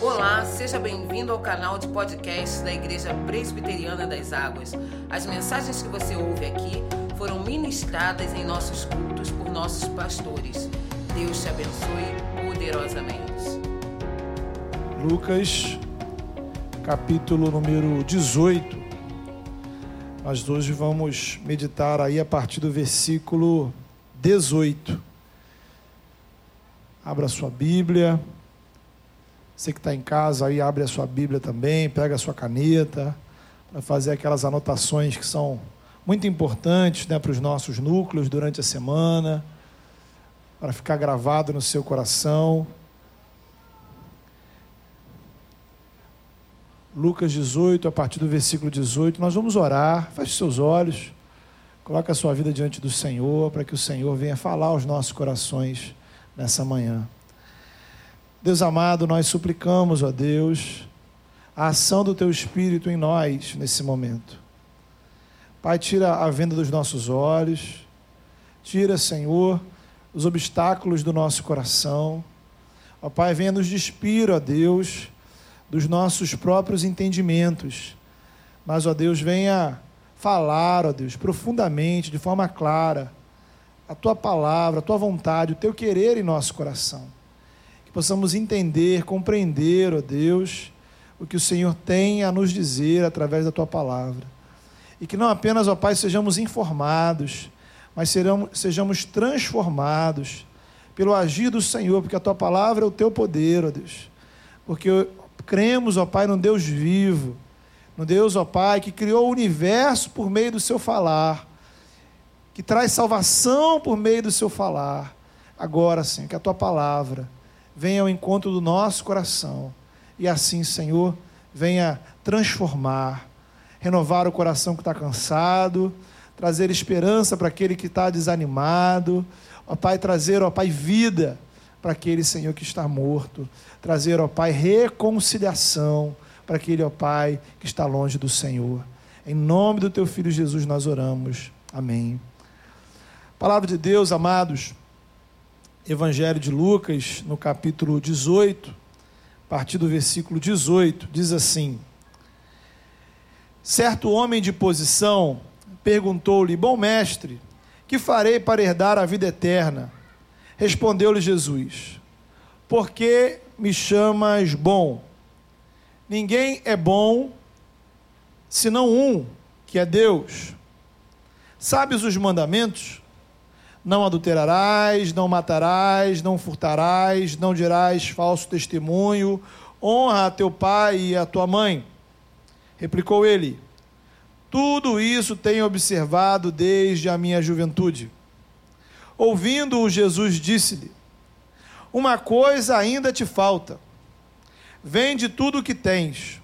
Olá, seja bem-vindo ao canal de podcast da Igreja Presbiteriana das Águas. As mensagens que você ouve aqui foram ministradas em nossos cultos por nossos pastores. Deus te abençoe poderosamente. Lucas, capítulo número 18. Nós hoje vamos meditar aí a partir do versículo 18. Abra sua Bíblia. Você que está em casa aí, abre a sua Bíblia também, pega a sua caneta, para fazer aquelas anotações que são muito importantes né, para os nossos núcleos durante a semana, para ficar gravado no seu coração. Lucas 18, a partir do versículo 18, nós vamos orar. Feche seus olhos, coloque a sua vida diante do Senhor, para que o Senhor venha falar aos nossos corações nessa manhã. Deus amado, nós suplicamos, ó Deus, a ação do Teu Espírito em nós nesse momento. Pai, tira a venda dos nossos olhos, tira, Senhor, os obstáculos do nosso coração. Ó Pai, venha nos despir, ó Deus, dos nossos próprios entendimentos. Mas, ó Deus, venha falar, ó Deus, profundamente, de forma clara, a Tua palavra, a Tua vontade, o Teu querer em nosso coração que possamos entender, compreender, ó Deus, o que o Senhor tem a nos dizer através da tua palavra. E que não apenas, ó Pai, sejamos informados, mas sejamos transformados pelo agir do Senhor, porque a tua palavra é o teu poder, ó Deus. Porque cremos, ó Pai, no Deus vivo, no Deus, ó Pai, que criou o universo por meio do seu falar, que traz salvação por meio do seu falar. Agora, Senhor, que a tua palavra venha ao encontro do nosso coração. E assim, Senhor, venha transformar, renovar o coração que está cansado, trazer esperança para aquele que está desanimado. Ó Pai, trazer, ó Pai, vida para aquele Senhor que está morto. Trazer, ó Pai, reconciliação para aquele, ó Pai, que está longe do Senhor. Em nome do Teu Filho Jesus nós oramos. Amém. Palavra de Deus, amados. Evangelho de Lucas, no capítulo 18, a partir do versículo 18, diz assim: Certo homem de posição perguntou-lhe: Bom mestre, que farei para herdar a vida eterna? Respondeu-lhe Jesus: Por que me chamas bom? Ninguém é bom senão um, que é Deus. Sabes os mandamentos? Não adulterarás, não matarás, não furtarás, não dirás falso testemunho, honra a teu pai e a tua mãe. Replicou ele: Tudo isso tenho observado desde a minha juventude. Ouvindo-o, Jesus disse-lhe: Uma coisa ainda te falta. Vende tudo o que tens,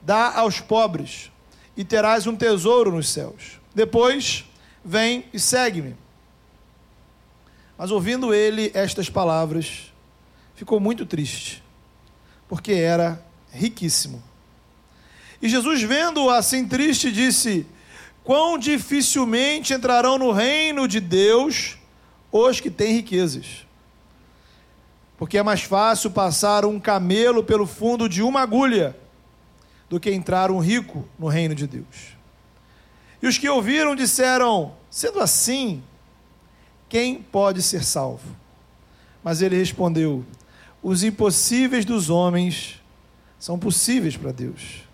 dá aos pobres, e terás um tesouro nos céus. Depois, vem e segue-me. Mas ouvindo ele estas palavras, ficou muito triste, porque era riquíssimo. E Jesus, vendo-o assim triste, disse: Quão dificilmente entrarão no reino de Deus os que têm riquezas. Porque é mais fácil passar um camelo pelo fundo de uma agulha do que entrar um rico no reino de Deus. E os que ouviram disseram: Sendo assim, quem pode ser salvo? Mas ele respondeu: Os impossíveis dos homens são possíveis para Deus.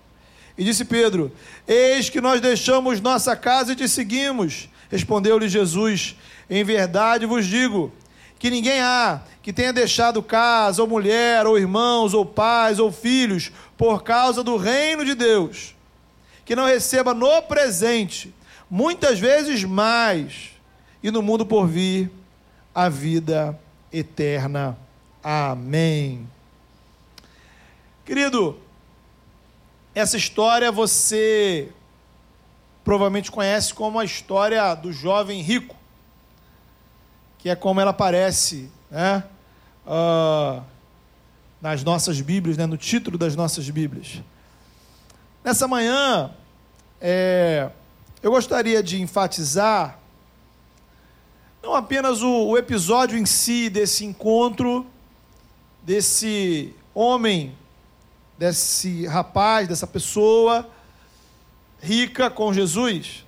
E disse Pedro: Eis que nós deixamos nossa casa e te seguimos. Respondeu-lhe Jesus: Em verdade vos digo que ninguém há que tenha deixado casa, ou mulher, ou irmãos, ou pais, ou filhos, por causa do reino de Deus, que não receba no presente, muitas vezes mais e no mundo por vir a vida eterna. Amém. Querido, essa história você provavelmente conhece como a história do jovem rico, que é como ela aparece né? Uh, nas nossas Bíblias, né? no título das nossas Bíblias. Nessa manhã, é, eu gostaria de enfatizar não apenas o, o episódio em si desse encontro, desse homem desse rapaz, dessa pessoa rica com Jesus.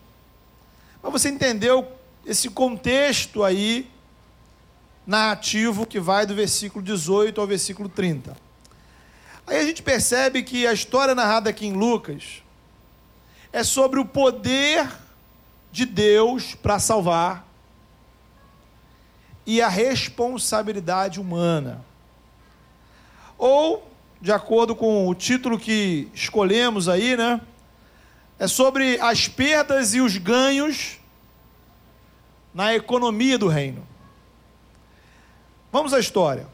Mas você entendeu esse contexto aí narrativo que vai do versículo 18 ao versículo 30. Aí a gente percebe que a história narrada aqui em Lucas é sobre o poder de Deus para salvar e a responsabilidade humana. Ou, de acordo com o título que escolhemos aí, né? É sobre as perdas e os ganhos na economia do reino. Vamos à história.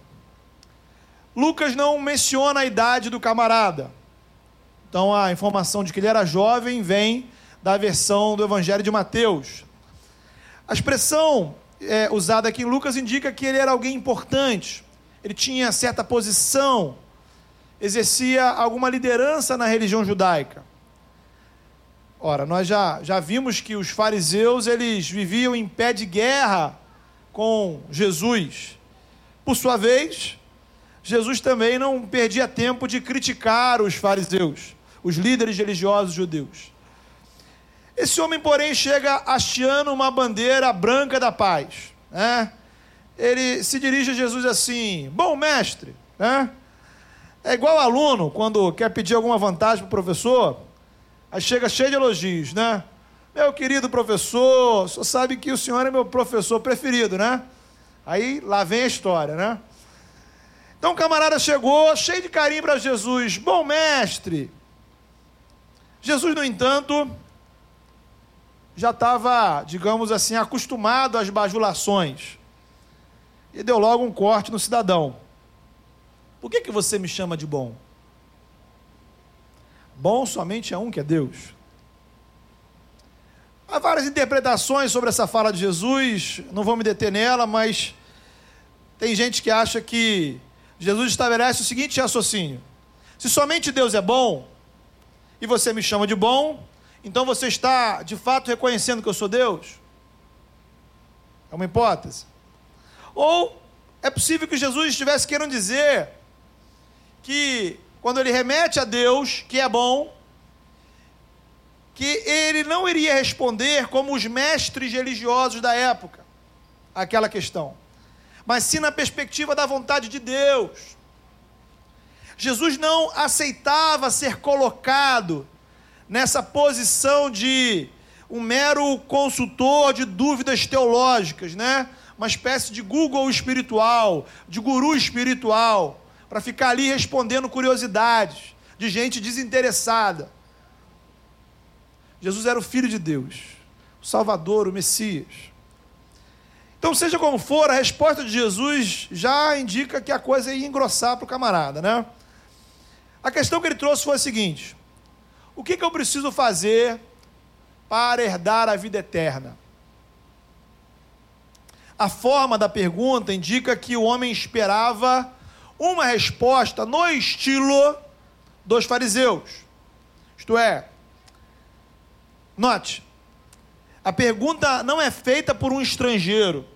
Lucas não menciona a idade do camarada. Então a informação de que ele era jovem vem da versão do Evangelho de Mateus. A expressão é, usada aqui em Lucas indica que ele era alguém importante, ele tinha certa posição, exercia alguma liderança na religião judaica. Ora, nós já, já vimos que os fariseus eles viviam em pé de guerra com Jesus. Por sua vez, Jesus também não perdia tempo de criticar os fariseus, os líderes religiosos judeus. Esse homem, porém, chega hasteando uma bandeira branca da paz. Né? Ele se dirige a Jesus assim: Bom mestre, né? é igual aluno quando quer pedir alguma vantagem para o professor, aí chega cheio de elogios, né? Meu querido professor, só sabe que o senhor é meu professor preferido, né? Aí lá vem a história, né? Então o camarada chegou, cheio de carinho para Jesus. Bom mestre. Jesus, no entanto, já estava, digamos assim, acostumado às bajulações. E deu logo um corte no cidadão. Por que, que você me chama de bom? Bom somente é um que é Deus. Há várias interpretações sobre essa fala de Jesus, não vou me deter nela, mas tem gente que acha que Jesus estabelece o seguinte raciocínio: se somente Deus é bom e você me chama de bom, então você está de fato reconhecendo que eu sou Deus? É uma hipótese. Ou é possível que Jesus estivesse querendo dizer que quando ele remete a Deus, que é bom, que ele não iria responder como os mestres religiosos da época aquela questão mas sim na perspectiva da vontade de Deus. Jesus não aceitava ser colocado nessa posição de um mero consultor de dúvidas teológicas, né? Uma espécie de Google espiritual, de guru espiritual, para ficar ali respondendo curiosidades de gente desinteressada. Jesus era o filho de Deus, o Salvador, o Messias. Então, seja como for, a resposta de Jesus já indica que a coisa ia engrossar para o camarada, né? A questão que ele trouxe foi a seguinte: o que, que eu preciso fazer para herdar a vida eterna? A forma da pergunta indica que o homem esperava uma resposta no estilo dos fariseus. Isto é, note, a pergunta não é feita por um estrangeiro.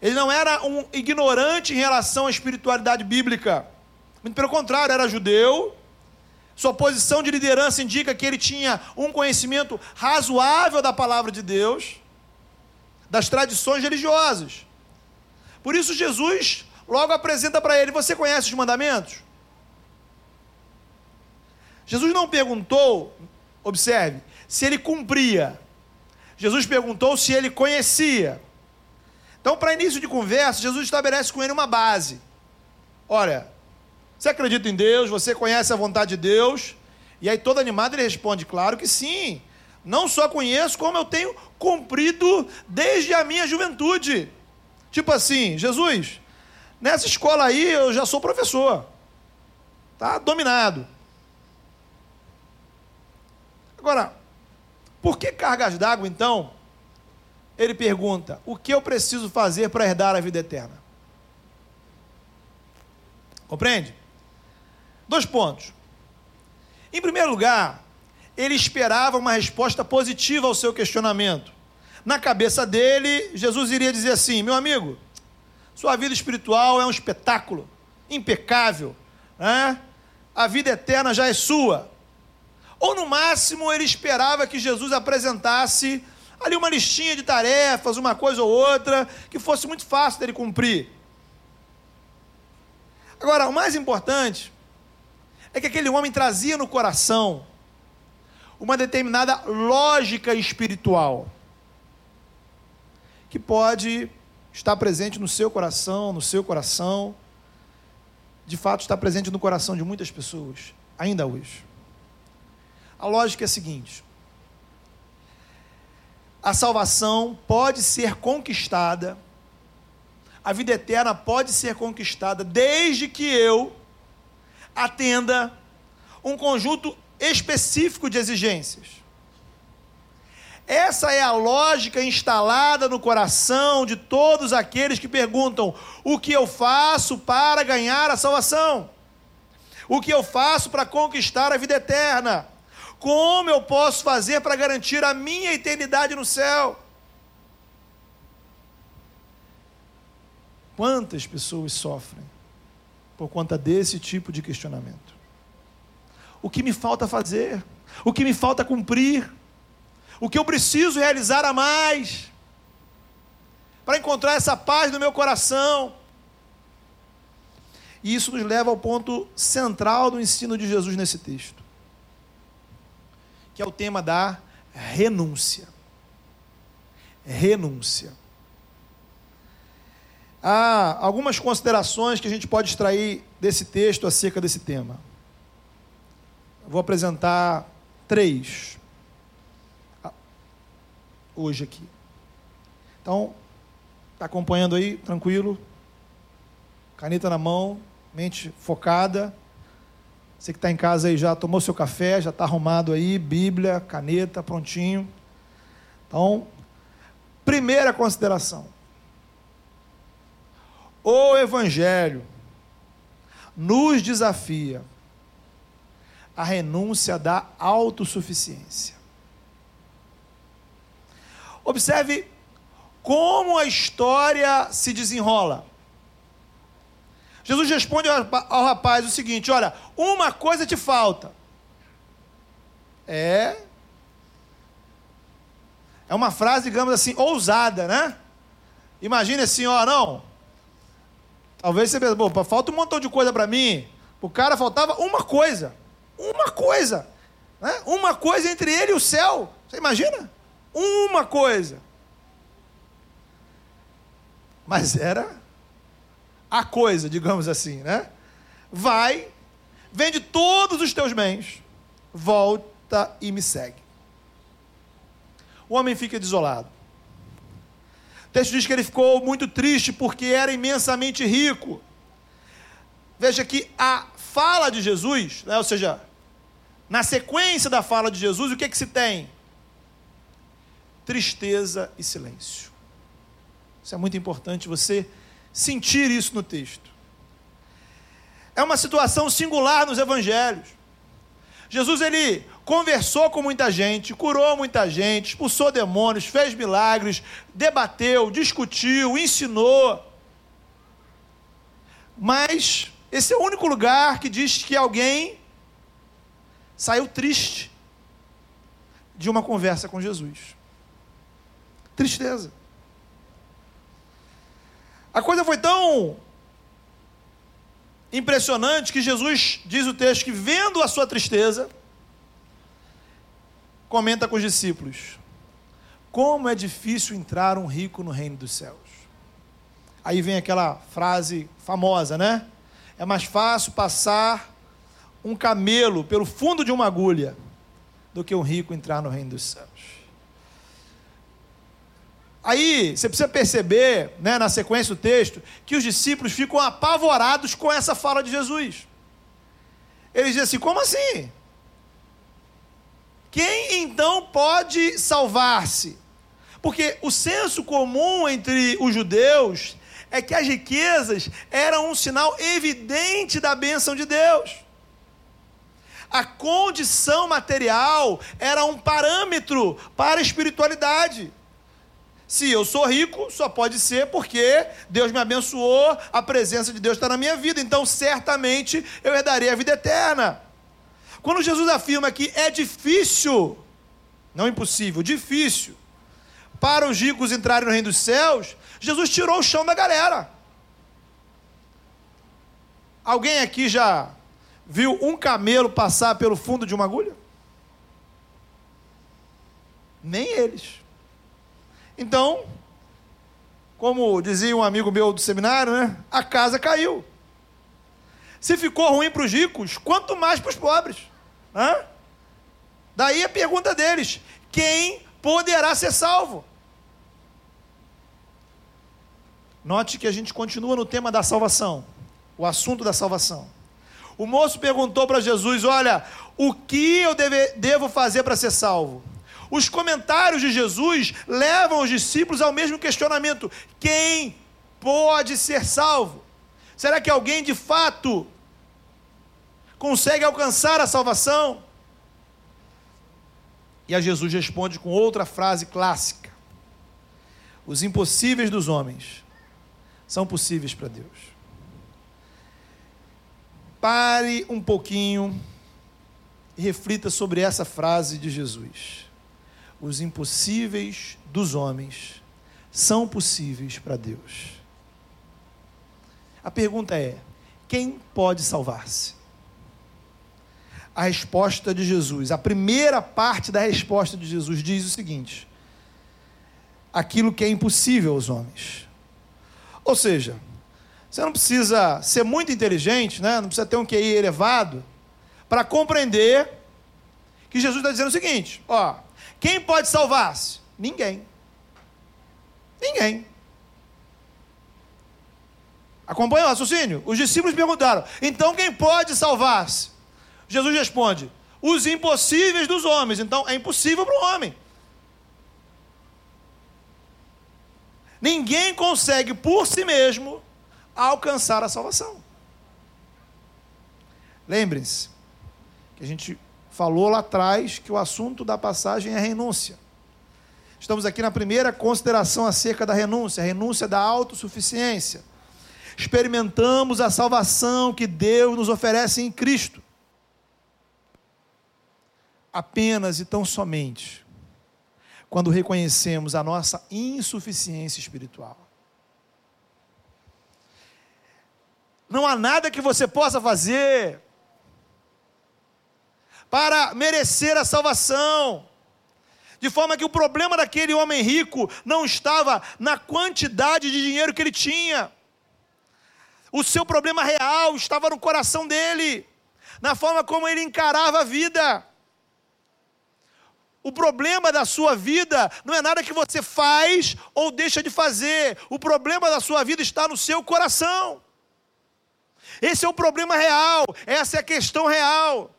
Ele não era um ignorante em relação à espiritualidade bíblica. Muito pelo contrário, era judeu. Sua posição de liderança indica que ele tinha um conhecimento razoável da palavra de Deus, das tradições religiosas. Por isso, Jesus logo apresenta para ele: Você conhece os mandamentos? Jesus não perguntou, observe, se ele cumpria. Jesus perguntou se ele conhecia. Então, para início de conversa, Jesus estabelece com ele uma base. Olha, você acredita em Deus? Você conhece a vontade de Deus? E aí, todo animado, ele responde: Claro que sim. Não só conheço, como eu tenho cumprido desde a minha juventude. Tipo assim, Jesus, nessa escola aí eu já sou professor. Tá dominado. Agora, por que cargas d'água, então? Ele pergunta: O que eu preciso fazer para herdar a vida eterna? Compreende? Dois pontos. Em primeiro lugar, ele esperava uma resposta positiva ao seu questionamento. Na cabeça dele, Jesus iria dizer assim: Meu amigo, sua vida espiritual é um espetáculo, impecável, né? a vida eterna já é sua. Ou no máximo ele esperava que Jesus apresentasse ali uma listinha de tarefas, uma coisa ou outra, que fosse muito fácil dele cumprir. Agora, o mais importante é que aquele homem trazia no coração uma determinada lógica espiritual que pode estar presente no seu coração, no seu coração, de fato está presente no coração de muitas pessoas, ainda hoje. A lógica é a seguinte: a salvação pode ser conquistada, a vida eterna pode ser conquistada, desde que eu atenda um conjunto específico de exigências. Essa é a lógica instalada no coração de todos aqueles que perguntam: o que eu faço para ganhar a salvação? O que eu faço para conquistar a vida eterna? Como eu posso fazer para garantir a minha eternidade no céu? Quantas pessoas sofrem por conta desse tipo de questionamento? O que me falta fazer? O que me falta cumprir? O que eu preciso realizar a mais? Para encontrar essa paz no meu coração? E isso nos leva ao ponto central do ensino de Jesus nesse texto, que é o tema da renúncia. Renúncia. Há algumas considerações que a gente pode extrair desse texto acerca desse tema. Vou apresentar três hoje aqui. Então, está acompanhando aí, tranquilo? Caneta na mão, mente focada. Você que está em casa aí já tomou seu café, já está arrumado aí, Bíblia, caneta, prontinho. Então, primeira consideração. O Evangelho nos desafia a renúncia da autossuficiência. Observe como a história se desenrola. Jesus responde ao rapaz o seguinte: Olha, uma coisa te falta. É. É uma frase, digamos assim, ousada, né? Imagine assim, ó, não. Talvez você pense, pô, falta um montão de coisa para mim. O cara faltava uma coisa. Uma coisa. Né? Uma coisa entre ele e o céu. Você imagina? Uma coisa. Mas era a coisa, digamos assim, né? Vai, vende todos os teus bens, volta e me segue. O homem fica desolado. O texto diz que ele ficou muito triste porque era imensamente rico. Veja que a fala de Jesus, né, ou seja, na sequência da fala de Jesus, o que, é que se tem? Tristeza e silêncio. Isso é muito importante você sentir isso no texto. É uma situação singular nos evangelhos. Jesus ele conversou com muita gente, curou muita gente, expulsou demônios, fez milagres, debateu, discutiu, ensinou. Mas esse é o único lugar que diz que alguém saiu triste de uma conversa com Jesus. Tristeza. A coisa foi tão impressionante que Jesus diz o texto que, vendo a sua tristeza, comenta com os discípulos: Como é difícil entrar um rico no reino dos céus. Aí vem aquela frase famosa, né? É mais fácil passar um camelo pelo fundo de uma agulha do que um rico entrar no reino dos céus. Aí você precisa perceber, né, na sequência do texto, que os discípulos ficam apavorados com essa fala de Jesus. Eles dizem assim: como assim? Quem então pode salvar-se? Porque o senso comum entre os judeus é que as riquezas eram um sinal evidente da bênção de Deus. A condição material era um parâmetro para a espiritualidade. Se eu sou rico, só pode ser porque Deus me abençoou, a presença de Deus está na minha vida, então certamente eu herdarei a vida eterna. Quando Jesus afirma que é difícil, não impossível, difícil, para os ricos entrarem no reino dos céus, Jesus tirou o chão da galera. Alguém aqui já viu um camelo passar pelo fundo de uma agulha? Nem eles. Então, como dizia um amigo meu do seminário, né? A casa caiu. Se ficou ruim para os ricos, quanto mais para os pobres. Hã? Daí a pergunta deles: quem poderá ser salvo? Note que a gente continua no tema da salvação, o assunto da salvação. O moço perguntou para Jesus: Olha, o que eu deve, devo fazer para ser salvo? Os comentários de Jesus levam os discípulos ao mesmo questionamento: quem pode ser salvo? Será que alguém de fato consegue alcançar a salvação? E a Jesus responde com outra frase clássica: Os impossíveis dos homens são possíveis para Deus. Pare um pouquinho e reflita sobre essa frase de Jesus os impossíveis dos homens são possíveis para Deus. A pergunta é: quem pode salvar-se? A resposta de Jesus, a primeira parte da resposta de Jesus diz o seguinte: aquilo que é impossível aos homens. Ou seja, você não precisa ser muito inteligente, né? não precisa ter um QI elevado, para compreender que Jesus está dizendo o seguinte: ó, quem pode salvar-se? Ninguém. Ninguém. Acompanha o raciocínio? Os discípulos perguntaram: então quem pode salvar-se? Jesus responde: os impossíveis dos homens. Então é impossível para o homem. Ninguém consegue por si mesmo alcançar a salvação. Lembrem-se que a gente falou lá atrás que o assunto da passagem é renúncia. Estamos aqui na primeira consideração acerca da renúncia, a renúncia da autossuficiência. Experimentamos a salvação que Deus nos oferece em Cristo. Apenas e tão somente quando reconhecemos a nossa insuficiência espiritual. Não há nada que você possa fazer para merecer a salvação. De forma que o problema daquele homem rico não estava na quantidade de dinheiro que ele tinha. O seu problema real estava no coração dele, na forma como ele encarava a vida. O problema da sua vida não é nada que você faz ou deixa de fazer. O problema da sua vida está no seu coração. Esse é o problema real, essa é a questão real.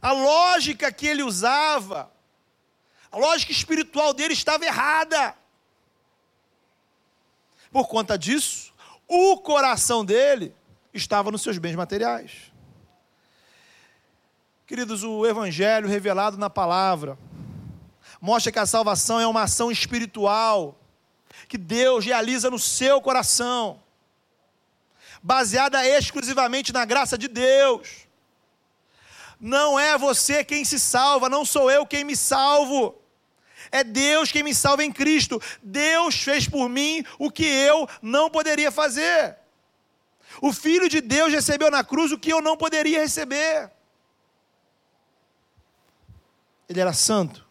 A lógica que ele usava, a lógica espiritual dele estava errada. Por conta disso, o coração dele estava nos seus bens materiais. Queridos, o Evangelho revelado na palavra mostra que a salvação é uma ação espiritual que Deus realiza no seu coração, baseada exclusivamente na graça de Deus. Não é você quem se salva, não sou eu quem me salvo. É Deus quem me salva em Cristo. Deus fez por mim o que eu não poderia fazer. O Filho de Deus recebeu na cruz o que eu não poderia receber. Ele era santo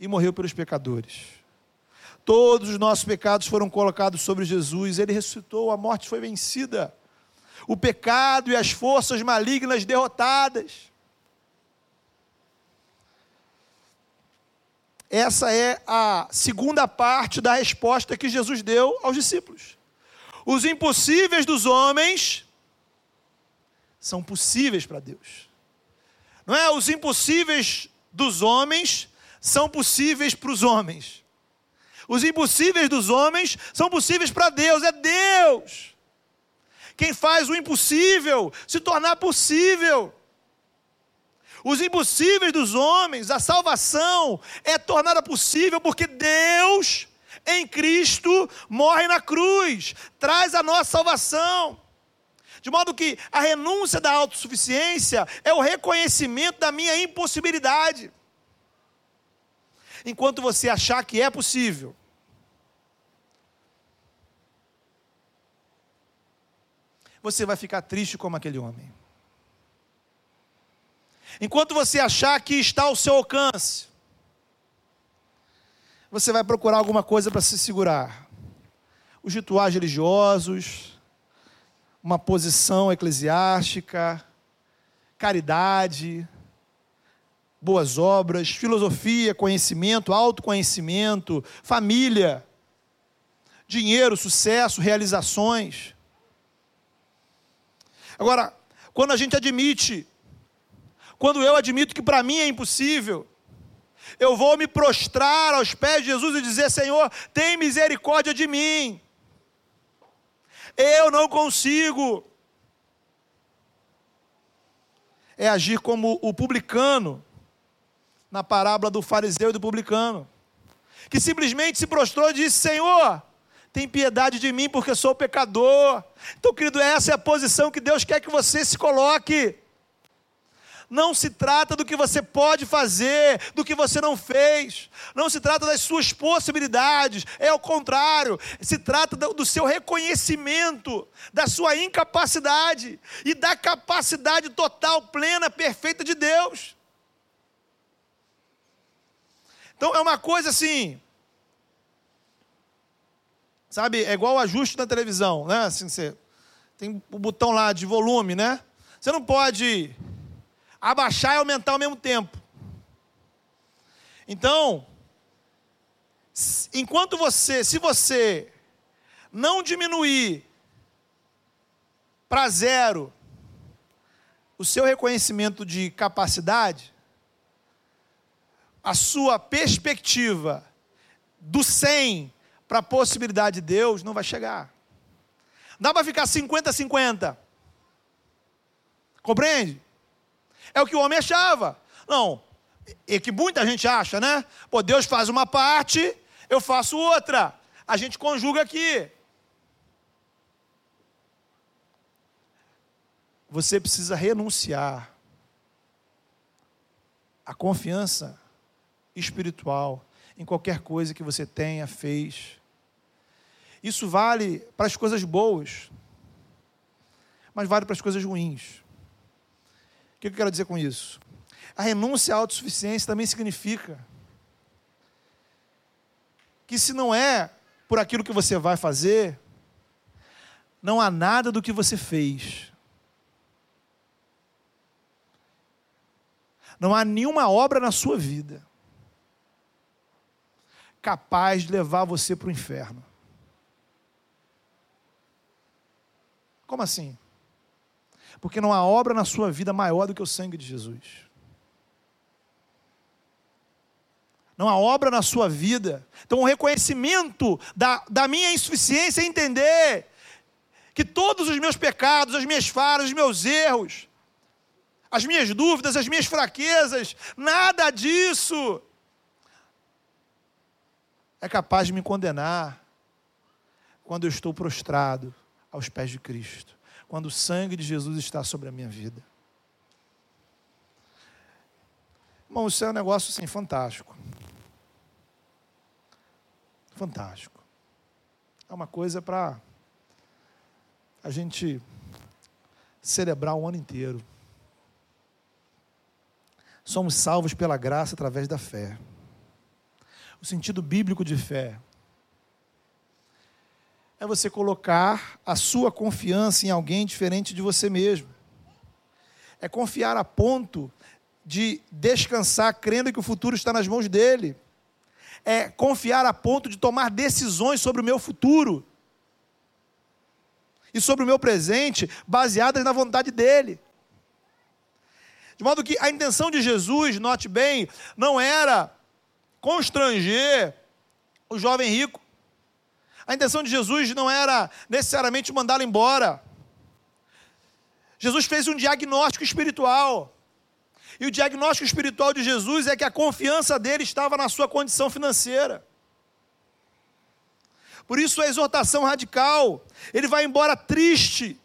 e morreu pelos pecadores. Todos os nossos pecados foram colocados sobre Jesus, ele ressuscitou, a morte foi vencida. O pecado e as forças malignas derrotadas. Essa é a segunda parte da resposta que Jesus deu aos discípulos. Os impossíveis dos homens são possíveis para Deus. Não é? Os impossíveis dos homens são possíveis para os homens. Os impossíveis dos homens são possíveis para Deus. É Deus quem faz o impossível se tornar possível. os impossíveis dos homens, a salvação é tornada possível porque Deus, em Cristo, morre na cruz, traz a nossa salvação. De modo que a renúncia da autossuficiência é o reconhecimento da minha impossibilidade. Enquanto você achar que é possível, você vai ficar triste como aquele homem. Enquanto você achar que está ao seu alcance, você vai procurar alguma coisa para se segurar. Os rituais religiosos, uma posição eclesiástica, caridade, boas obras, filosofia, conhecimento, autoconhecimento, família, dinheiro, sucesso, realizações. Agora, quando a gente admite, quando eu admito que para mim é impossível, eu vou me prostrar aos pés de Jesus e dizer: Senhor, tem misericórdia de mim. Eu não consigo. É agir como o publicano, na parábola do fariseu e do publicano, que simplesmente se prostrou e disse: Senhor, tem piedade de mim porque sou pecador. Então, querido, essa é a posição que Deus quer que você se coloque. Não se trata do que você pode fazer, do que você não fez. Não se trata das suas possibilidades. É o contrário. Se trata do seu reconhecimento, da sua incapacidade e da capacidade total, plena, perfeita de Deus. Então é uma coisa assim. Sabe, é igual o ajuste na televisão, né? Assim, você tem o botão lá de volume, né? Você não pode abaixar e aumentar ao mesmo tempo. Então, enquanto você, se você não diminuir para zero o seu reconhecimento de capacidade, a sua perspectiva do 100 para a possibilidade de Deus, não vai chegar. Dá para ficar 50-50. Compreende? É o que o homem achava. Não, e que muita gente acha, né? Pô, Deus faz uma parte, eu faço outra. A gente conjuga aqui. Você precisa renunciar à confiança espiritual em qualquer coisa que você tenha, fez. Isso vale para as coisas boas, mas vale para as coisas ruins. O que eu quero dizer com isso? A renúncia à autossuficiência também significa que se não é por aquilo que você vai fazer, não há nada do que você fez. Não há nenhuma obra na sua vida capaz de levar você para o inferno. Como assim? Porque não há obra na sua vida maior do que o sangue de Jesus. Não há obra na sua vida. Então, o reconhecimento da, da minha insuficiência é entender que todos os meus pecados, as minhas falhas, os meus erros, as minhas dúvidas, as minhas fraquezas, nada disso é capaz de me condenar quando eu estou prostrado aos pés de Cristo, quando o sangue de Jesus está sobre a minha vida. Irmão, isso é um negócio assim, fantástico. Fantástico. É uma coisa para a gente celebrar o ano inteiro. Somos salvos pela graça através da fé o sentido bíblico de fé. É você colocar a sua confiança em alguém diferente de você mesmo. É confiar a ponto de descansar crendo que o futuro está nas mãos dele. É confiar a ponto de tomar decisões sobre o meu futuro e sobre o meu presente baseadas na vontade dele. De modo que a intenção de Jesus, note bem, não era constranger o jovem rico. A intenção de Jesus não era necessariamente mandá-lo embora. Jesus fez um diagnóstico espiritual. E o diagnóstico espiritual de Jesus é que a confiança dele estava na sua condição financeira. Por isso a exortação radical. Ele vai embora triste,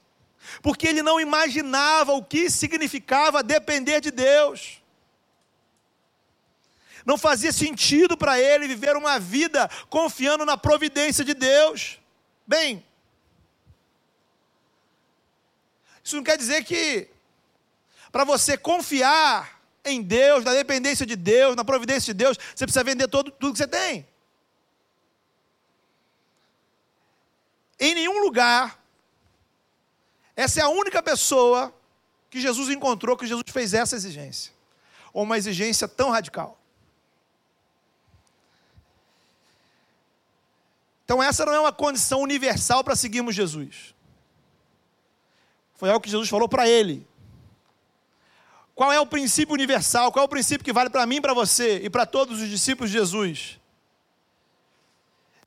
porque ele não imaginava o que significava depender de Deus. Não fazia sentido para ele viver uma vida confiando na providência de Deus. Bem, isso não quer dizer que para você confiar em Deus, na dependência de Deus, na providência de Deus, você precisa vender todo, tudo que você tem. Em nenhum lugar, essa é a única pessoa que Jesus encontrou que Jesus fez essa exigência. Ou uma exigência tão radical. Então, essa não é uma condição universal para seguirmos Jesus. Foi algo que Jesus falou para ele. Qual é o princípio universal? Qual é o princípio que vale para mim, para você e para todos os discípulos de Jesus?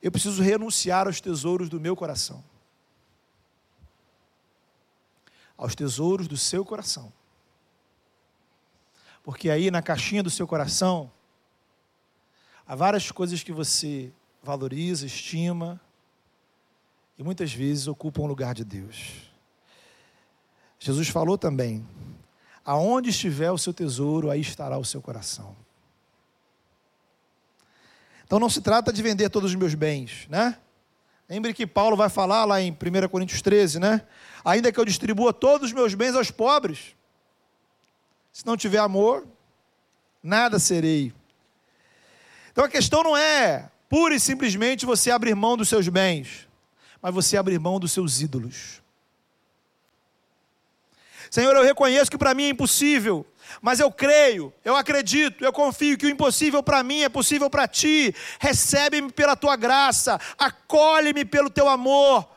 Eu preciso renunciar aos tesouros do meu coração. Aos tesouros do seu coração. Porque aí na caixinha do seu coração há várias coisas que você valoriza, estima e muitas vezes ocupam o lugar de Deus. Jesus falou também: aonde estiver o seu tesouro, aí estará o seu coração. Então não se trata de vender todos os meus bens, né? Lembre que Paulo vai falar lá em 1 Coríntios 13, né? Ainda que eu distribua todos os meus bens aos pobres, se não tiver amor, nada serei. Então a questão não é pura e simplesmente você abrir mão dos seus bens, mas você abrir mão dos seus ídolos. Senhor, eu reconheço que para mim é impossível, mas eu creio, eu acredito, eu confio que o impossível para mim é possível para ti. Recebe-me pela tua graça, acolhe-me pelo teu amor.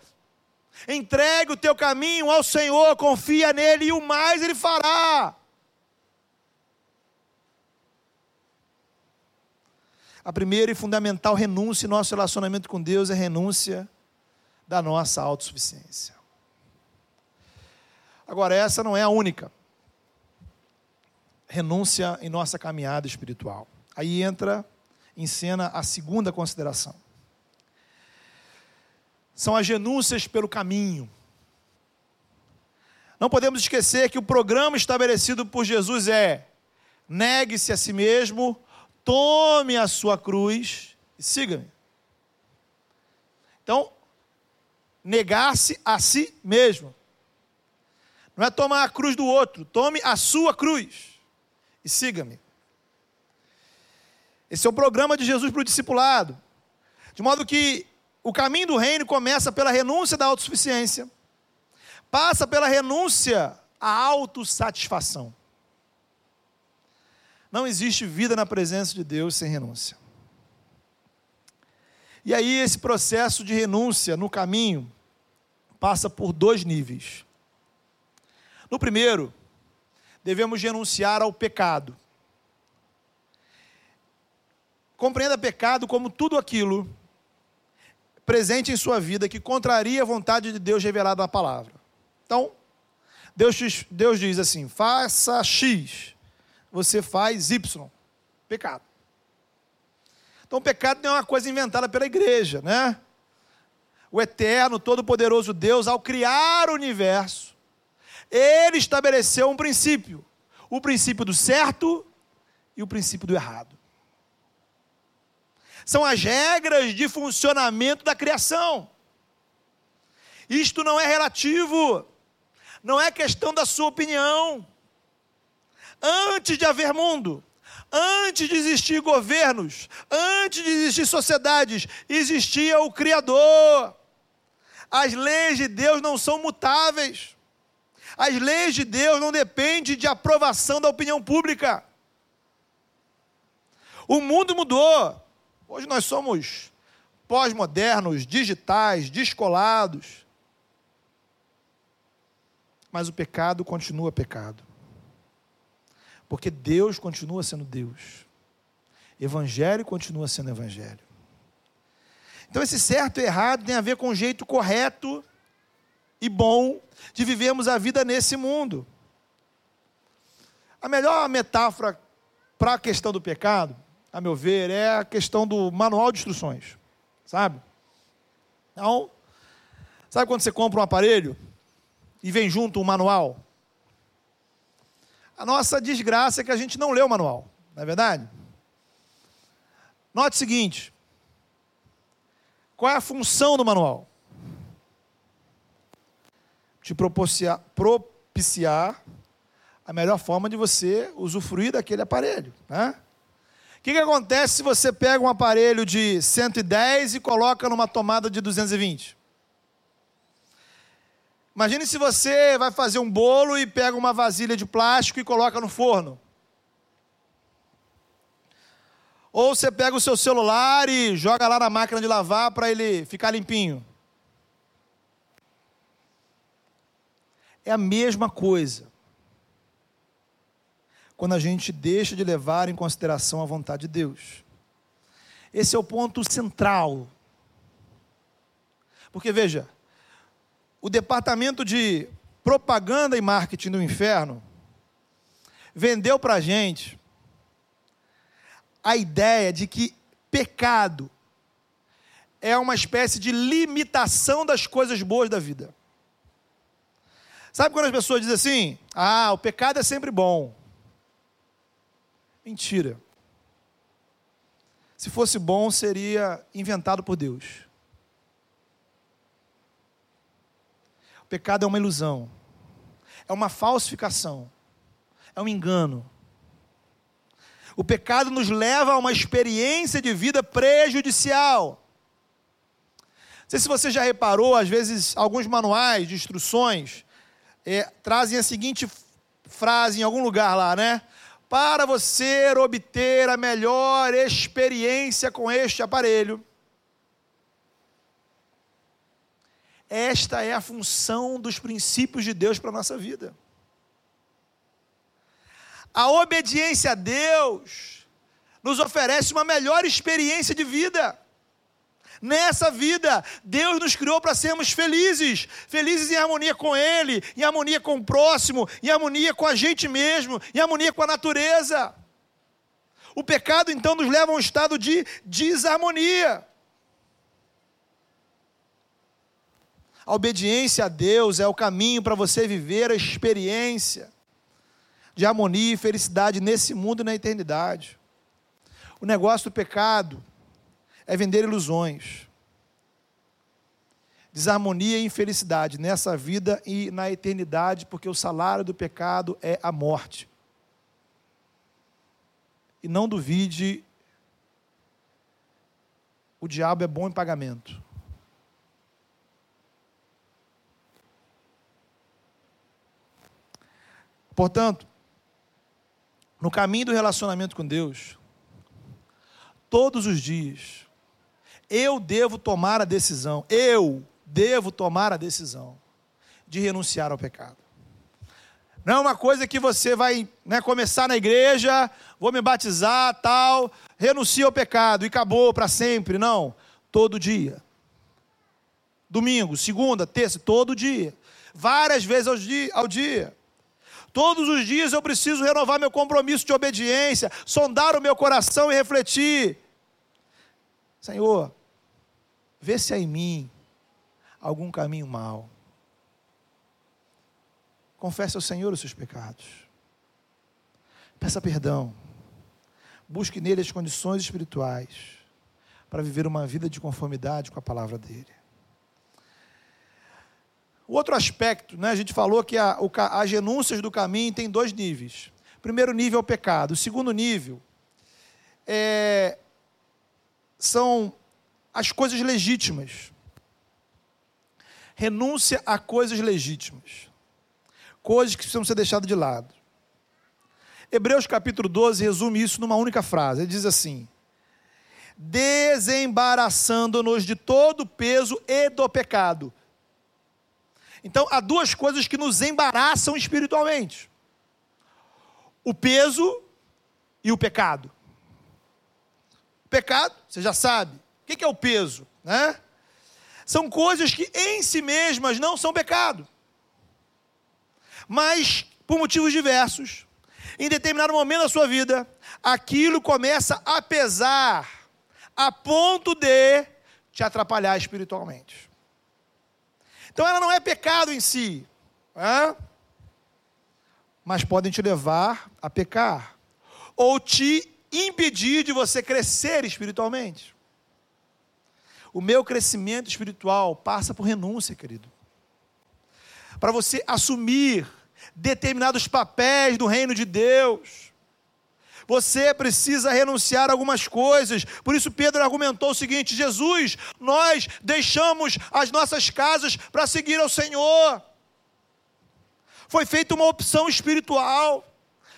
Entregue o teu caminho ao Senhor, confia nele e o mais ele fará. A primeira e fundamental renúncia em nosso relacionamento com Deus é renúncia da nossa autossuficiência. Agora, essa não é a única renúncia em nossa caminhada espiritual. Aí entra em cena a segunda consideração. São as renúncias pelo caminho. Não podemos esquecer que o programa estabelecido por Jesus é: negue-se a si mesmo, tome a sua cruz e siga-me. Então, negar-se a si mesmo. Não é tomar a cruz do outro, tome a sua cruz e siga-me. Esse é o programa de Jesus para o discipulado. De modo que o caminho do reino começa pela renúncia da autossuficiência, passa pela renúncia à autossatisfação. Não existe vida na presença de Deus sem renúncia. E aí, esse processo de renúncia no caminho passa por dois níveis. No primeiro, devemos renunciar ao pecado. Compreenda pecado como tudo aquilo presente em sua vida que contraria a vontade de Deus revelada na palavra. Então, Deus, Deus diz assim: faça X, você faz Y. Pecado. Então, pecado não é uma coisa inventada pela igreja, né? O eterno, todo-poderoso Deus, ao criar o universo, ele estabeleceu um princípio: o princípio do certo e o princípio do errado. São as regras de funcionamento da criação. Isto não é relativo, não é questão da sua opinião. Antes de haver mundo, antes de existir governos, antes de existir sociedades, existia o Criador. As leis de Deus não são mutáveis. As leis de Deus não dependem de aprovação da opinião pública. O mundo mudou. Hoje nós somos pós-modernos, digitais, descolados. Mas o pecado continua pecado. Porque Deus continua sendo Deus. Evangelho continua sendo evangelho. Então esse certo e errado tem a ver com o jeito correto e bom de vivermos a vida nesse mundo. A melhor metáfora para a questão do pecado, a meu ver, é a questão do manual de instruções, sabe? Então, sabe quando você compra um aparelho e vem junto um manual? A nossa desgraça é que a gente não lê o manual, não é verdade? Note o seguinte: qual é a função do manual? Te propiciar, propiciar a melhor forma de você usufruir daquele aparelho. Né? O que, que acontece se você pega um aparelho de 110 e coloca numa tomada de 220? Imagine se você vai fazer um bolo e pega uma vasilha de plástico e coloca no forno. Ou você pega o seu celular e joga lá na máquina de lavar para ele ficar limpinho. É a mesma coisa quando a gente deixa de levar em consideração a vontade de Deus. Esse é o ponto central. Porque veja, o departamento de propaganda e marketing do inferno vendeu para a gente a ideia de que pecado é uma espécie de limitação das coisas boas da vida. Sabe quando as pessoas dizem assim: ah, o pecado é sempre bom? Mentira. Se fosse bom, seria inventado por Deus. Pecado é uma ilusão, é uma falsificação, é um engano. O pecado nos leva a uma experiência de vida prejudicial. Não sei se você já reparou, às vezes, alguns manuais de instruções é, trazem a seguinte frase em algum lugar lá, né? para você obter a melhor experiência com este aparelho. Esta é a função dos princípios de Deus para a nossa vida. A obediência a Deus nos oferece uma melhor experiência de vida. Nessa vida, Deus nos criou para sermos felizes, felizes em harmonia com Ele, em harmonia com o próximo, em harmonia com a gente mesmo, em harmonia com a natureza. O pecado então nos leva a um estado de desarmonia. A obediência a Deus é o caminho para você viver a experiência de harmonia e felicidade nesse mundo e na eternidade. O negócio do pecado é vender ilusões. Desarmonia e infelicidade nessa vida e na eternidade, porque o salário do pecado é a morte. E não duvide, o diabo é bom em pagamento. Portanto, no caminho do relacionamento com Deus, todos os dias, eu devo tomar a decisão, eu devo tomar a decisão de renunciar ao pecado. Não é uma coisa que você vai né, começar na igreja, vou me batizar, tal, renuncia ao pecado e acabou para sempre. Não, todo dia. Domingo, segunda, terça, todo dia. Várias vezes ao dia. Ao dia. Todos os dias eu preciso renovar meu compromisso de obediência, sondar o meu coração e refletir. Senhor, Vê se há em mim algum caminho mau. Confesse ao Senhor os seus pecados. Peça perdão. Busque nele as condições espirituais para viver uma vida de conformidade com a palavra dele. O outro aspecto, né, a gente falou que a, o, as renúncias do caminho tem dois níveis. O primeiro nível é o pecado. O segundo nível é, são as coisas legítimas. Renúncia a coisas legítimas. Coisas que precisam ser deixadas de lado. Hebreus capítulo 12 resume isso numa única frase. Ele diz assim: desembaraçando-nos de todo o peso e do pecado. Então, há duas coisas que nos embaraçam espiritualmente: o peso e o pecado. O pecado, você já sabe, o que é o peso? Né? São coisas que em si mesmas não são pecado. Mas, por motivos diversos, em determinado momento da sua vida, aquilo começa a pesar a ponto de te atrapalhar espiritualmente. Então ela não é pecado em si, mas podem te levar a pecar ou te impedir de você crescer espiritualmente. O meu crescimento espiritual passa por renúncia, querido. Para você assumir determinados papéis do reino de Deus. Você precisa renunciar a algumas coisas. Por isso, Pedro argumentou o seguinte: Jesus, nós deixamos as nossas casas para seguir ao Senhor. Foi feita uma opção espiritual.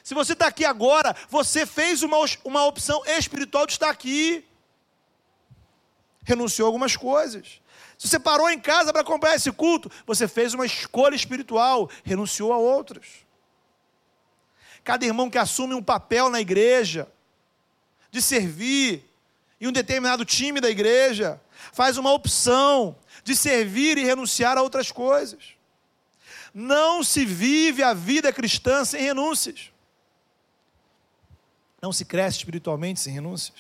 Se você está aqui agora, você fez uma, uma opção espiritual de estar aqui. Renunciou a algumas coisas. Se você parou em casa para acompanhar esse culto, você fez uma escolha espiritual, renunciou a outras. Cada irmão que assume um papel na igreja, de servir, em um determinado time da igreja, faz uma opção de servir e renunciar a outras coisas. Não se vive a vida cristã sem renúncias. Não se cresce espiritualmente sem renúncias.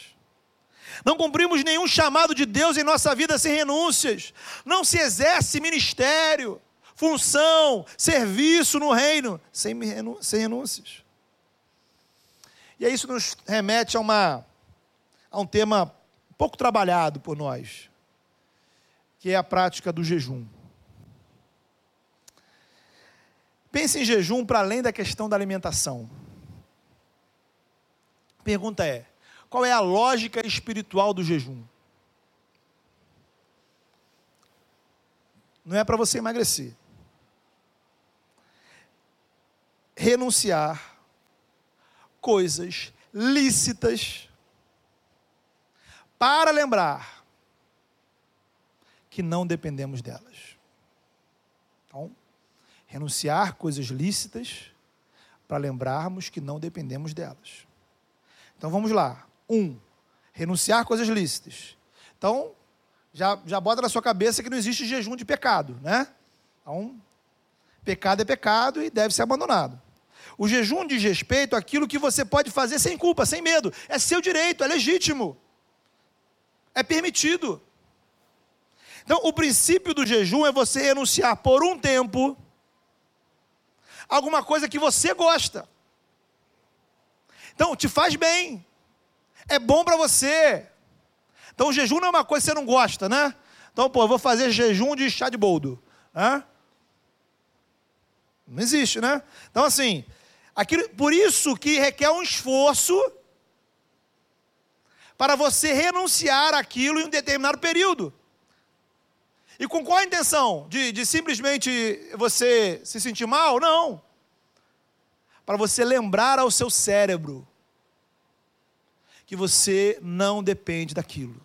Não cumprimos nenhum chamado de Deus em nossa vida sem renúncias. Não se exerce ministério, função, serviço no reino sem, sem renúncias. E isso nos remete a, uma, a um tema pouco trabalhado por nós, que é a prática do jejum. Pense em jejum para além da questão da alimentação. Pergunta é: qual é a lógica espiritual do jejum? Não é para você emagrecer. Renunciar coisas lícitas para lembrar que não dependemos delas. Então, renunciar coisas lícitas para lembrarmos que não dependemos delas. Então vamos lá. Um, renunciar coisas lícitas. Então, já, já bota na sua cabeça que não existe jejum de pecado, né? Então, pecado é pecado e deve ser abandonado. O jejum diz respeito àquilo que você pode fazer sem culpa, sem medo. É seu direito, é legítimo. É permitido. Então, o princípio do jejum é você renunciar por um tempo alguma coisa que você gosta. Então, te faz bem é bom para você. Então o jejum não é uma coisa que você não gosta, né? Então, pô, eu vou fazer jejum de chá de boldo. Né? Não existe, né? Então, assim, aquilo, por isso que requer um esforço para você renunciar aquilo em um determinado período. E com qual a intenção? De, de simplesmente você se sentir mal? Não. Para você lembrar ao seu cérebro que você não depende daquilo.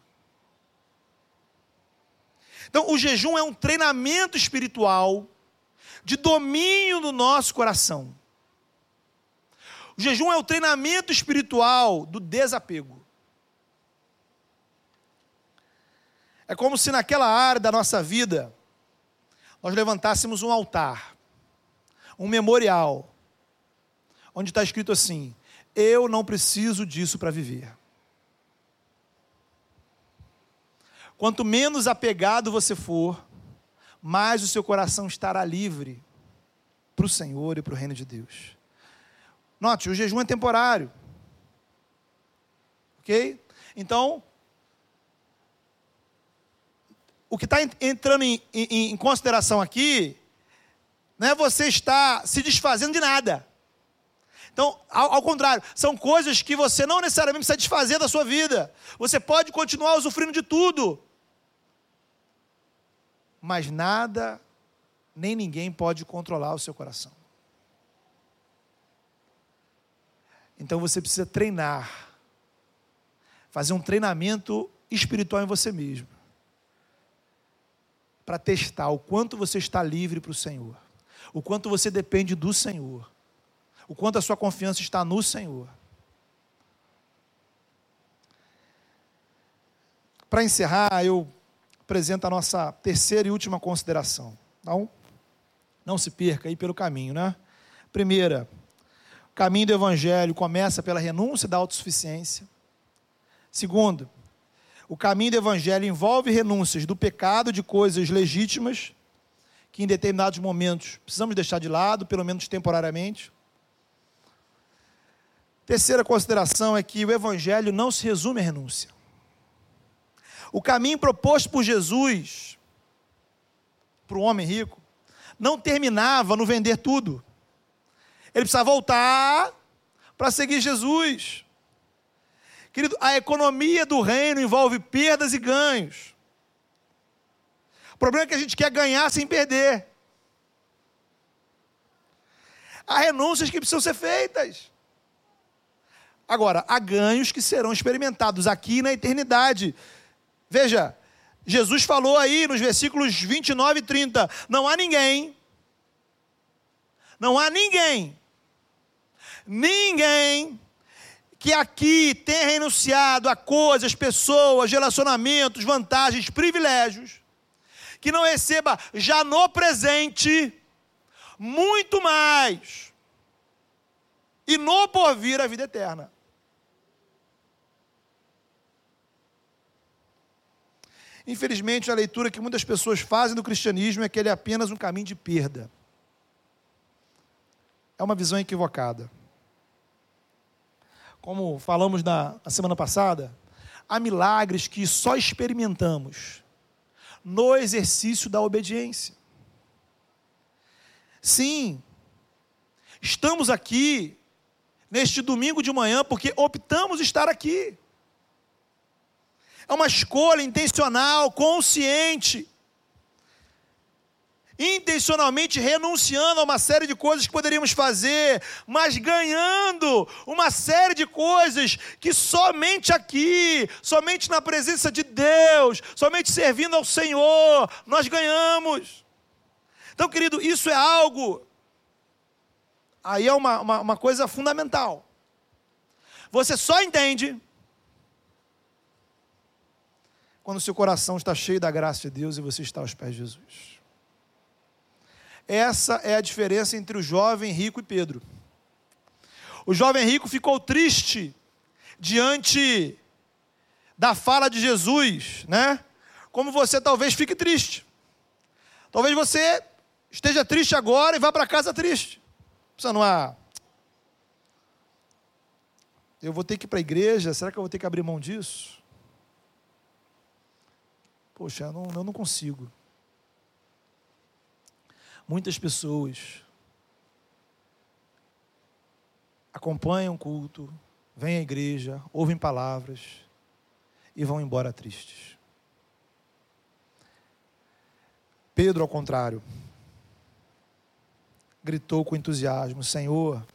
Então, o jejum é um treinamento espiritual de domínio do nosso coração. O jejum é o treinamento espiritual do desapego. É como se naquela área da nossa vida nós levantássemos um altar, um memorial, onde está escrito assim: eu não preciso disso para viver. Quanto menos apegado você for, mais o seu coração estará livre para o Senhor e para o reino de Deus. Note, o jejum é temporário. Ok? Então, o que está entrando em, em, em consideração aqui não é você estar se desfazendo de nada. Então, ao, ao, contrário, são coisas que você não necessariamente precisa desfazer da sua vida. Você pode continuar usufruindo de tudo. Mas nada, nem ninguém pode controlar o seu coração. Então você precisa treinar, fazer um treinamento espiritual em você mesmo, para testar o quanto você está livre para o Senhor, o quanto você depende do Senhor o quanto a sua confiança está no Senhor. Para encerrar, eu apresento a nossa terceira e última consideração. Não, não se perca aí pelo caminho, né? Primeira, caminho do evangelho começa pela renúncia da autossuficiência. Segundo, o caminho do evangelho envolve renúncias do pecado de coisas legítimas que em determinados momentos precisamos deixar de lado, pelo menos temporariamente. Terceira consideração é que o evangelho não se resume à renúncia. O caminho proposto por Jesus para o homem rico não terminava no vender tudo. Ele precisava voltar para seguir Jesus. Querido, a economia do reino envolve perdas e ganhos. O problema é que a gente quer ganhar sem perder. Há renúncias que precisam ser feitas. Agora, há ganhos que serão experimentados aqui na eternidade. Veja, Jesus falou aí nos versículos 29 e 30: não há ninguém, não há ninguém Ninguém que aqui tenha renunciado a coisas, pessoas, relacionamentos, vantagens, privilégios, que não receba já no presente muito mais e no porvir a vida eterna. Infelizmente, a leitura que muitas pessoas fazem do cristianismo é que ele é apenas um caminho de perda. É uma visão equivocada como falamos na, na semana passada, há milagres que só experimentamos no exercício da obediência. Sim, estamos aqui neste domingo de manhã porque optamos estar aqui. É uma escolha intencional, consciente intencionalmente renunciando a uma série de coisas que poderíamos fazer, mas ganhando uma série de coisas que somente aqui, somente na presença de Deus, somente servindo ao Senhor, nós ganhamos. Então, querido, isso é algo, aí é uma, uma, uma coisa fundamental. Você só entende quando seu coração está cheio da graça de Deus e você está aos pés de Jesus. Essa é a diferença entre o jovem rico e Pedro. O jovem rico ficou triste diante da fala de Jesus, né? Como você talvez fique triste. Talvez você esteja triste agora e vá para casa triste. Precisa não há. Eu vou ter que ir para a igreja, será que eu vou ter que abrir mão disso? Poxa, eu não, eu não consigo. Muitas pessoas acompanham o culto, vêm à igreja, ouvem palavras e vão embora tristes. Pedro, ao contrário, gritou com entusiasmo: Senhor,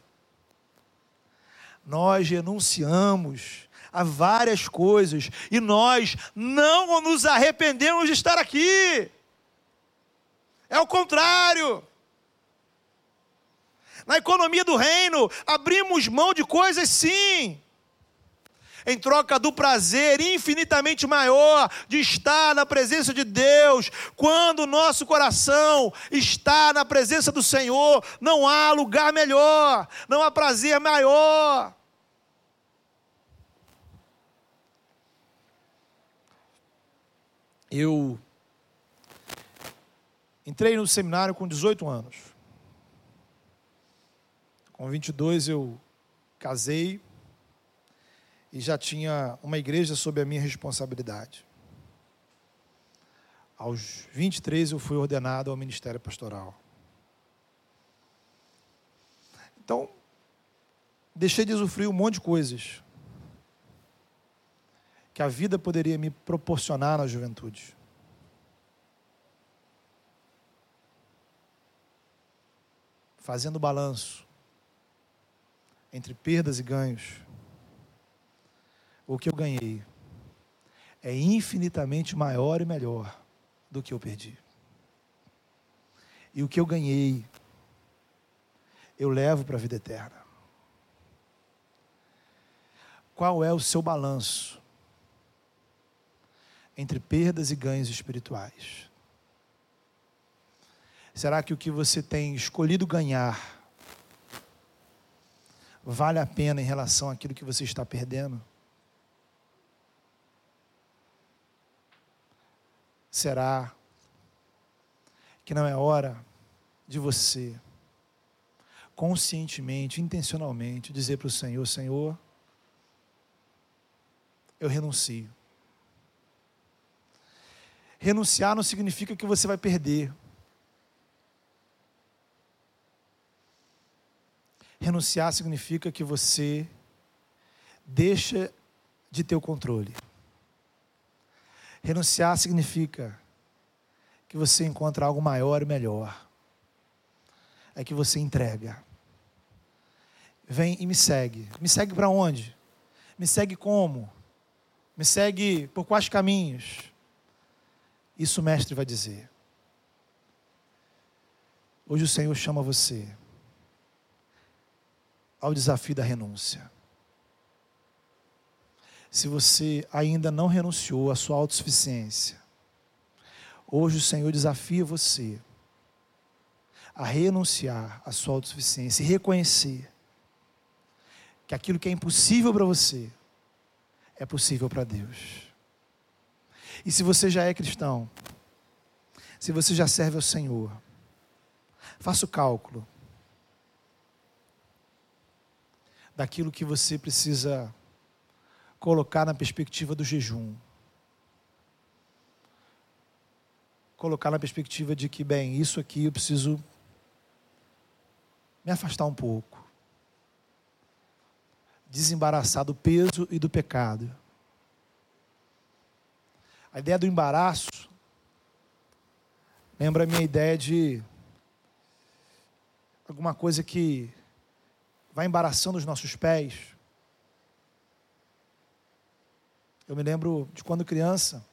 nós renunciamos a várias coisas e nós não nos arrependemos de estar aqui. É o contrário. Na economia do reino, abrimos mão de coisas sim, em troca do prazer infinitamente maior de estar na presença de Deus. Quando o nosso coração está na presença do Senhor, não há lugar melhor, não há prazer maior. Eu Entrei no seminário com 18 anos. Com 22 eu casei e já tinha uma igreja sob a minha responsabilidade. Aos 23 eu fui ordenado ao ministério pastoral. Então, deixei de usufruir um monte de coisas que a vida poderia me proporcionar na juventude. Fazendo balanço entre perdas e ganhos, o que eu ganhei é infinitamente maior e melhor do que eu perdi. E o que eu ganhei, eu levo para a vida eterna. Qual é o seu balanço entre perdas e ganhos espirituais? Será que o que você tem escolhido ganhar vale a pena em relação àquilo que você está perdendo? Será que não é hora de você, conscientemente, intencionalmente, dizer para o Senhor: Senhor, eu renuncio. Renunciar não significa que você vai perder. Renunciar significa que você deixa de ter o controle. Renunciar significa que você encontra algo maior e melhor. É que você entrega. Vem e me segue. Me segue para onde? Me segue como? Me segue por quais caminhos? Isso o mestre vai dizer. Hoje o Senhor chama você ao desafio da renúncia. Se você ainda não renunciou à sua autossuficiência, hoje o Senhor desafia você a renunciar à sua autossuficiência e reconhecer que aquilo que é impossível para você é possível para Deus. E se você já é cristão, se você já serve ao Senhor, faça o cálculo daquilo que você precisa colocar na perspectiva do jejum. Colocar na perspectiva de que, bem, isso aqui eu preciso me afastar um pouco. Desembaraçar do peso e do pecado. A ideia do embaraço lembra a minha ideia de alguma coisa que vai embaraçando os nossos pés. Eu me lembro de quando criança,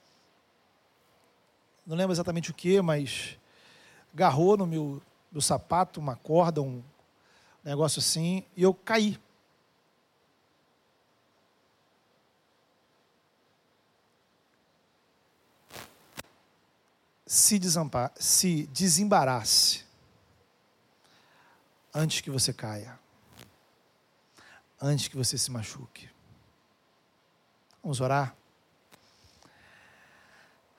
não lembro exatamente o que, mas agarrou no meu, meu sapato uma corda, um negócio assim, e eu caí. Se, se desembarace antes que você caia antes que você se machuque. Vamos orar?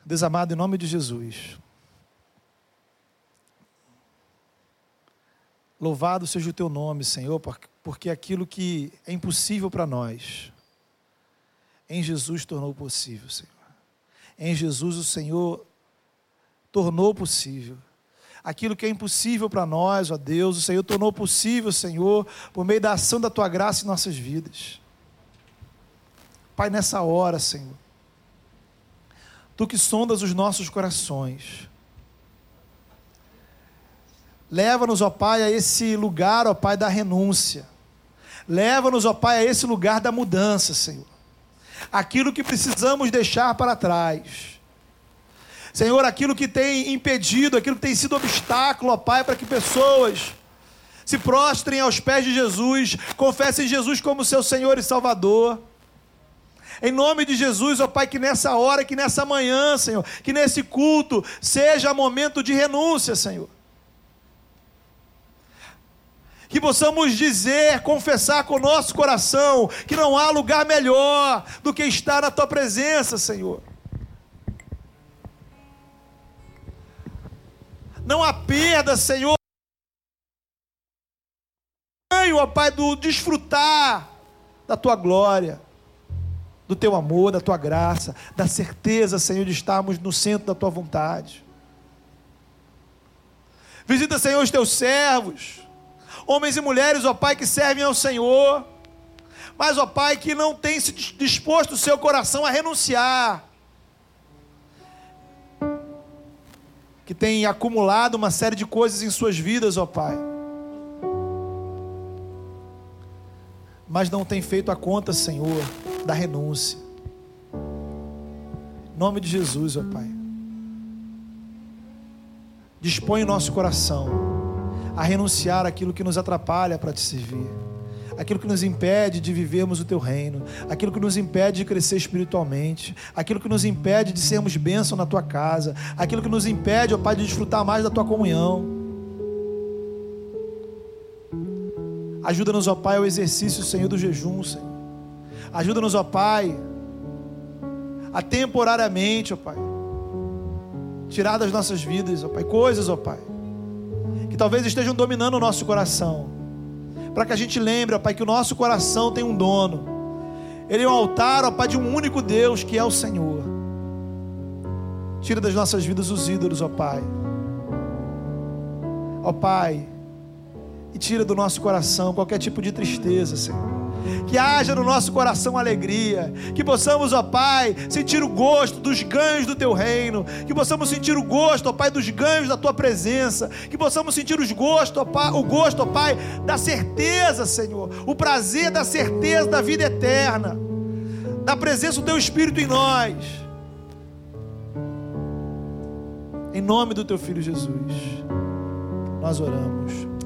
Desamado, em nome de Jesus. Louvado seja o teu nome, Senhor, porque aquilo que é impossível para nós, em Jesus tornou possível, Senhor. Em Jesus o Senhor tornou possível aquilo que é impossível para nós, ó Deus, o Senhor tornou possível, Senhor, por meio da ação da tua graça em nossas vidas. Pai, nessa hora, Senhor, tu que sondas os nossos corações, leva-nos, ó Pai, a esse lugar, ó Pai, da renúncia. Leva-nos, ó Pai, a esse lugar da mudança, Senhor. Aquilo que precisamos deixar para trás Senhor, aquilo que tem impedido, aquilo que tem sido obstáculo, ó Pai, para que pessoas se prostrem aos pés de Jesus, confessem Jesus como seu Senhor e Salvador. Em nome de Jesus, ó Pai, que nessa hora, que nessa manhã, Senhor, que nesse culto seja momento de renúncia, Senhor. Que possamos dizer, confessar com o nosso coração, que não há lugar melhor do que estar na Tua presença, Senhor. Não há perda, Senhor. Ó Pai, do desfrutar da tua glória, do teu amor, da tua graça, da certeza, Senhor, de estarmos no centro da tua vontade. Visita, Senhor, os teus servos, homens e mulheres, ó Pai, que servem ao Senhor, mas, ó Pai, que não tem se disposto o seu coração a renunciar que tem acumulado uma série de coisas em suas vidas, ó Pai. Mas não tem feito a conta, Senhor, da renúncia. Em nome de Jesus, ó Pai. Dispõe o nosso coração a renunciar aquilo que nos atrapalha para te servir aquilo que nos impede de vivermos o teu reino, aquilo que nos impede de crescer espiritualmente, aquilo que nos impede de sermos bênção na tua casa, aquilo que nos impede, ó Pai, de desfrutar mais da tua comunhão. Ajuda-nos, ó Pai, ao exercício, Senhor, do jejum, Senhor. Ajuda-nos, ó Pai, a temporariamente, ó Pai, tirar das nossas vidas, ó Pai, coisas, ó Pai, que talvez estejam dominando o nosso coração, para que a gente lembre, ó Pai, que o nosso coração tem um dono, ele é um altar, ó Pai, de um único Deus que é o Senhor. Tira das nossas vidas os ídolos, ó Pai. Ó Pai, e tira do nosso coração qualquer tipo de tristeza, Senhor. Que haja no nosso coração alegria, que possamos, ó Pai, sentir o gosto dos ganhos do Teu reino, que possamos sentir o gosto, ó Pai, dos ganhos da Tua presença, que possamos sentir os gosto, ó Pai, o gosto, ó Pai, da certeza, Senhor, o prazer da certeza da vida eterna, da presença do Teu Espírito em nós. Em nome do Teu Filho Jesus, nós oramos.